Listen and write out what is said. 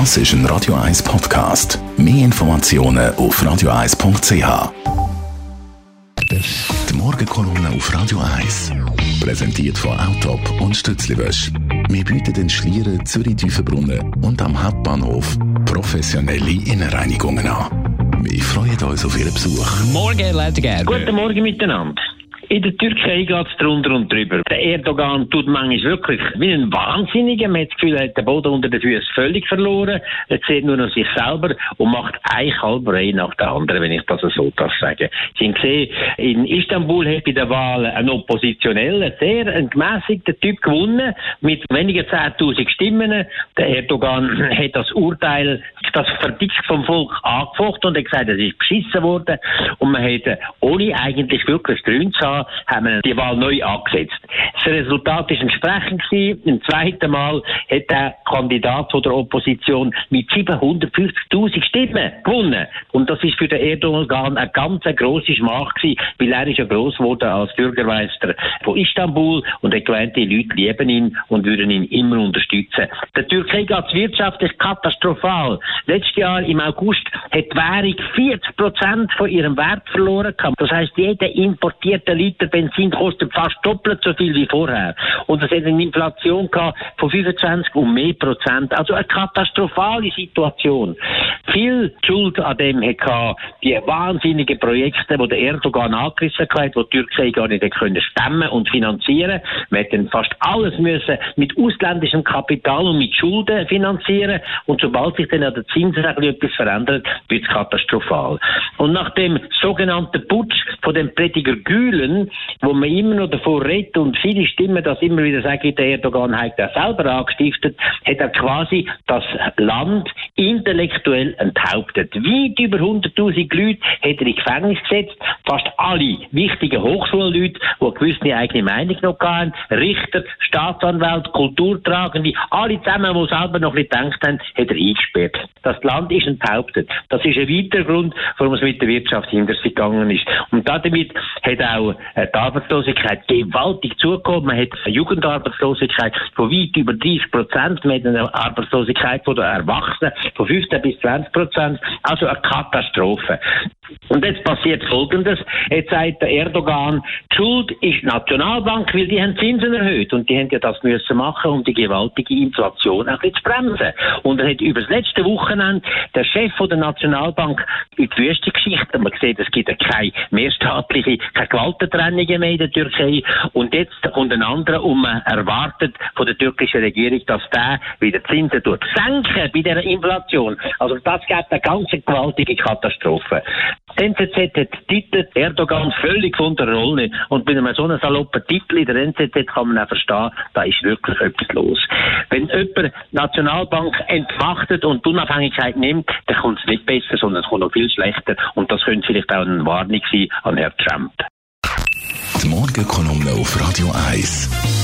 Das ist ein Radio 1 Podcast. Mehr Informationen auf radio1.ch. Die Morgenkolumne auf Radio 1. Präsentiert von Autop und Stützliwösch. Wir bieten den Schlieren Zürich-Tiefenbrunnen und am Hauptbahnhof professionelle Innenreinigungen an. Wir freuen uns auf Ihren Besuch. Morgen, Leute Gerber. Guten Morgen miteinander. In der Türkei geht es drunter und drüber. Der Erdogan tut manchmal wirklich wie ein Wahnsinniger. Man hat das Gefühl, er hat den Boden unter den Füßen völlig verloren. Er sieht nur noch sich selber und macht eine Kalberei nach der anderen, wenn ich das so darf sagen. Sie haben gesehen, in Istanbul hat bei der Wahl ein Oppositioneller, sehr ein gemäßigter Typ gewonnen, mit weniger 10.000 Stimmen. Der Erdogan hat das Urteil, das Verdikt vom Volk angefochten und hat gesagt, es ist beschissen worden und man hätte ohne eigentlich wirklich Gründe haben, wir die Wahl neu angesetzt. Das Resultat ist entsprechend gewesen. Im zweiten Mal hat der Kandidat von der Opposition mit 750.000 Stimmen gewonnen. Und das ist für den Erdogan eine ganz grosse Schmach gewesen, weil er ist ja gross geworden als Bürgermeister von Istanbul und hat gemeint, die Leute lieben ihn und würden ihn immer unterstützen. Der Türkei geht es wirtschaftlich katastrophal. Letztes Jahr im August hat die Währung 40 Prozent von ihrem Wert verloren gehabt. Das heißt, jeder importierte Liter Benzin kostet fast doppelt so viel wie vorher. Und es hat eine Inflation gehabt von 25 und mehr Prozent. Also eine katastrophale Situation. Viel Schuld an dem hat die wahnsinnigen Projekte, die der Erdogan angerissen hat, die die Türkei gar nicht können stemmen und finanzieren. Wir hätten fast alles müssen mit ausländischem Kapital und mit Schulden finanzieren. Und sobald sich dann an der Zinsregel etwas verändert, wird es katastrophal. Und nach dem sogenannten Putsch von dem Prediger Gülen wo man immer noch davor redet und viele Stimmen das immer wieder sagen, der Erdogan hat das selber angestiftet, hat er quasi das Land intellektuell enthauptet. Weit über 100.000 Leute hat er in Gefängnis gesetzt, fast alle wichtigen Hochschulleute, die eine gewisse eigene Meinung noch hatten, Richter, Staatsanwälte, Kulturtragende, alle zusammen, die selber noch nicht gedacht haben, hat er eingesperrt. Das Land ist enthauptet. Das ist ein weiterer Grund, warum es mit der Wirtschaft hinter sich gegangen ist. Und damit hat auch äh, die Arbeitslosigkeit gewaltig zugekommen. Man hat eine Jugendarbeitslosigkeit von weit über 30 Prozent. Man hat eine Arbeitslosigkeit von der Erwachsenen von 15 bis 20 Prozent. Also eine Katastrophe. Und jetzt passiert Folgendes. Jetzt sagt der Erdogan, die Schuld ist die Nationalbank, weil die haben Zinsen erhöht. Und die haben ja das müssen machen, um die gewaltige Inflation ein bisschen zu bremsen. Und er hat über das letzte Wochenende der Chef von der Nationalbank in die Wüste geschickt. Man sieht, es gibt ja keine mehrstaatliche, keine Gewaltentrennungen mehr in der Türkei. Und jetzt kommt ein anderer und man erwartet von der türkischen Regierung, dass der wieder Zinsen tut. Senken bei der Inflation. Also das gibt eine ganz gewaltige Katastrophe. Die NZZ hat Titel Erdogan völlig von der Rolle. Und mit einem so einem saloppen Titel in der NZZ kann man auch verstehen, da ist wirklich etwas los. Wenn jemand Nationalbank entmachtet und die Unabhängigkeit nimmt, dann kommt es nicht besser, sondern es kommt noch viel schlechter. Und das könnte vielleicht auch eine Warnung sein an Herrn Trump. Die Morgenkolumne auf Radio 1.